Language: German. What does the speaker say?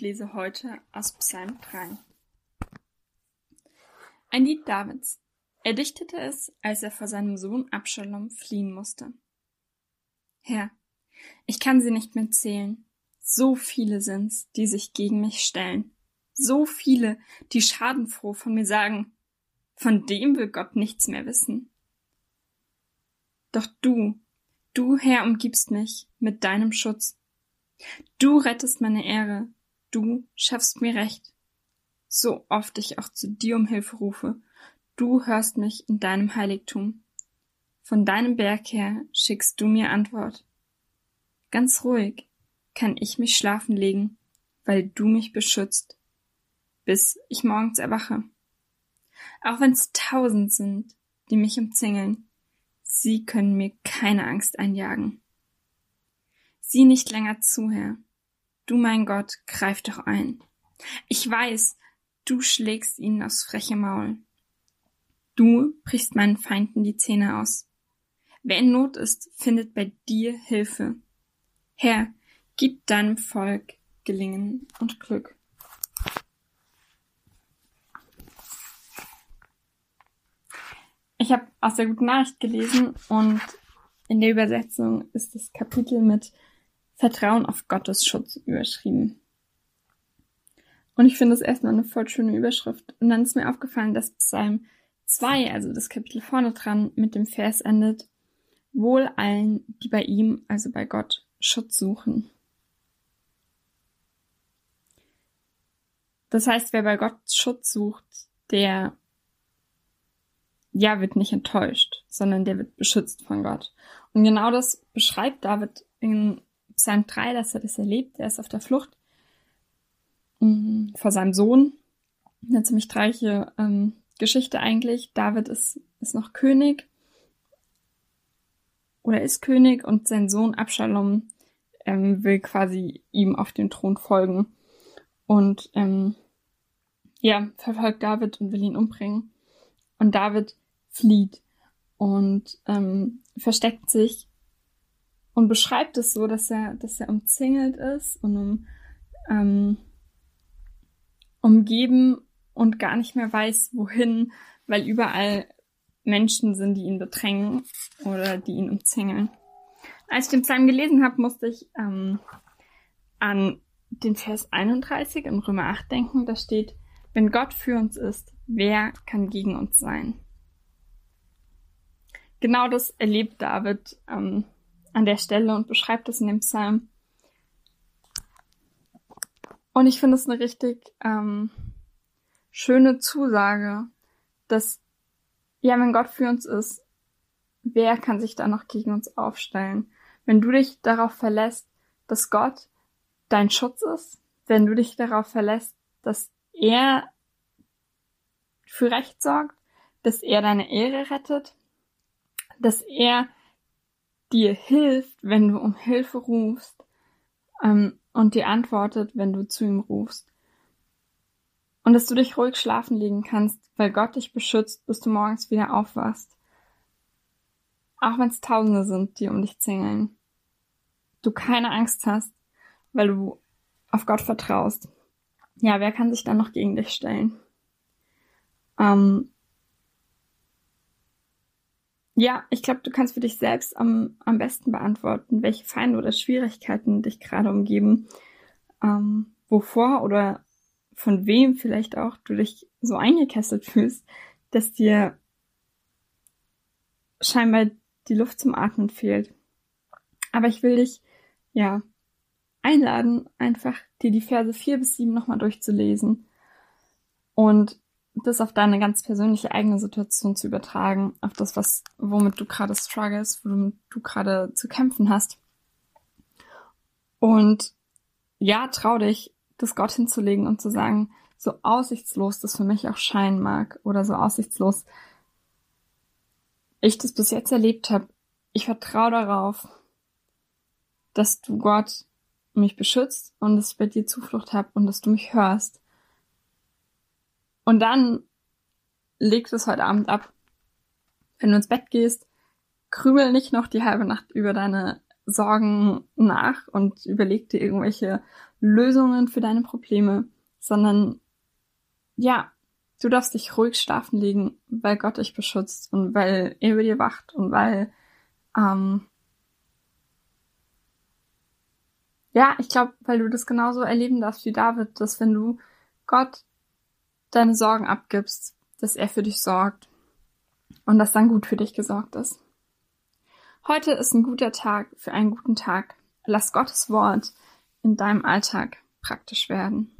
und lese heute aus Psalm 3. Ein Lied Davids. Er dichtete es, als er vor seinem Sohn Abschalom fliehen musste. Herr, ich kann sie nicht mehr zählen. So viele sind's, die sich gegen mich stellen. So viele, die schadenfroh von mir sagen, von dem will Gott nichts mehr wissen. Doch du, du Herr umgibst mich mit deinem Schutz. Du rettest meine Ehre, du schaffst mir Recht. So oft ich auch zu dir um Hilfe rufe, du hörst mich in deinem Heiligtum. Von deinem Berg her schickst du mir Antwort. Ganz ruhig kann ich mich schlafen legen, weil du mich beschützt, bis ich morgens erwache. Auch wenn's tausend sind, die mich umzingeln, sie können mir keine Angst einjagen. Sieh nicht länger zu, Herr. Du, mein Gott, greif doch ein. Ich weiß, du schlägst ihnen aufs freche Maul. Du brichst meinen Feinden die Zähne aus. Wer in Not ist, findet bei dir Hilfe. Herr, gib deinem Volk Gelingen und Glück. Ich habe aus der guten Nachricht gelesen und in der Übersetzung ist das Kapitel mit Vertrauen auf Gottes Schutz überschrieben. Und ich finde es erstmal eine voll schöne Überschrift. Und dann ist mir aufgefallen, dass Psalm 2, also das Kapitel vorne dran, mit dem Vers endet, Wohl allen, die bei ihm, also bei Gott, Schutz suchen. Das heißt, wer bei Gott Schutz sucht, der ja, wird nicht enttäuscht, sondern der wird beschützt von Gott. Und genau das beschreibt David in Psalm 3, dass er das erlebt. Er ist auf der Flucht mh, vor seinem Sohn. Eine ziemlich tragische ähm, Geschichte eigentlich. David ist, ist noch König oder ist König und sein Sohn Absalom ähm, will quasi ihm auf den Thron folgen und ähm, ja, verfolgt David und will ihn umbringen. Und David flieht und ähm, versteckt sich und beschreibt es so, dass er, dass er umzingelt ist und um, ähm, umgeben und gar nicht mehr weiß, wohin, weil überall Menschen sind, die ihn bedrängen oder die ihn umzingeln. Als ich den Psalm gelesen habe, musste ich ähm, an den Vers 31 in Römer 8 denken. Da steht, wenn Gott für uns ist, wer kann gegen uns sein? Genau das erlebt David ähm, an der Stelle und beschreibt es in dem Psalm. Und ich finde es eine richtig ähm, schöne Zusage, dass, ja, wenn Gott für uns ist, wer kann sich da noch gegen uns aufstellen? Wenn du dich darauf verlässt, dass Gott dein Schutz ist, wenn du dich darauf verlässt, dass er für Recht sorgt, dass er deine Ehre rettet, dass er dir hilft, wenn du um Hilfe rufst ähm, und dir antwortet, wenn du zu ihm rufst. Und dass du dich ruhig schlafen legen kannst, weil Gott dich beschützt, bis du morgens wieder aufwachst. Auch wenn es Tausende sind, die um dich zingeln. Du keine Angst hast, weil du auf Gott vertraust. Ja, wer kann sich dann noch gegen dich stellen? Ähm, ja, ich glaube, du kannst für dich selbst am, am besten beantworten, welche Feinde oder Schwierigkeiten dich gerade umgeben, ähm, wovor oder von wem vielleicht auch du dich so eingekesselt fühlst, dass dir scheinbar die Luft zum Atmen fehlt. Aber ich will dich, ja, einladen, einfach dir die Verse vier bis sieben nochmal durchzulesen und das auf deine ganz persönliche eigene Situation zu übertragen, auf das, was, womit du gerade struggles, womit du gerade zu kämpfen hast. Und ja, trau dich, das Gott hinzulegen und zu sagen, so aussichtslos das für mich auch scheinen mag oder so aussichtslos ich das bis jetzt erlebt habe, ich vertraue darauf, dass du Gott mich beschützt und dass ich bei dir Zuflucht habe und dass du mich hörst und dann legst du es heute Abend ab. Wenn du ins Bett gehst, krümel nicht noch die halbe Nacht über deine Sorgen nach und überleg dir irgendwelche Lösungen für deine Probleme, sondern ja, du darfst dich ruhig schlafen legen, weil Gott dich beschützt und weil er über dir wacht und weil ähm, ja, ich glaube, weil du das genauso erleben darfst wie David, dass wenn du Gott deine Sorgen abgibst, dass er für dich sorgt und dass dann gut für dich gesorgt ist. Heute ist ein guter Tag für einen guten Tag. Lass Gottes Wort in deinem Alltag praktisch werden.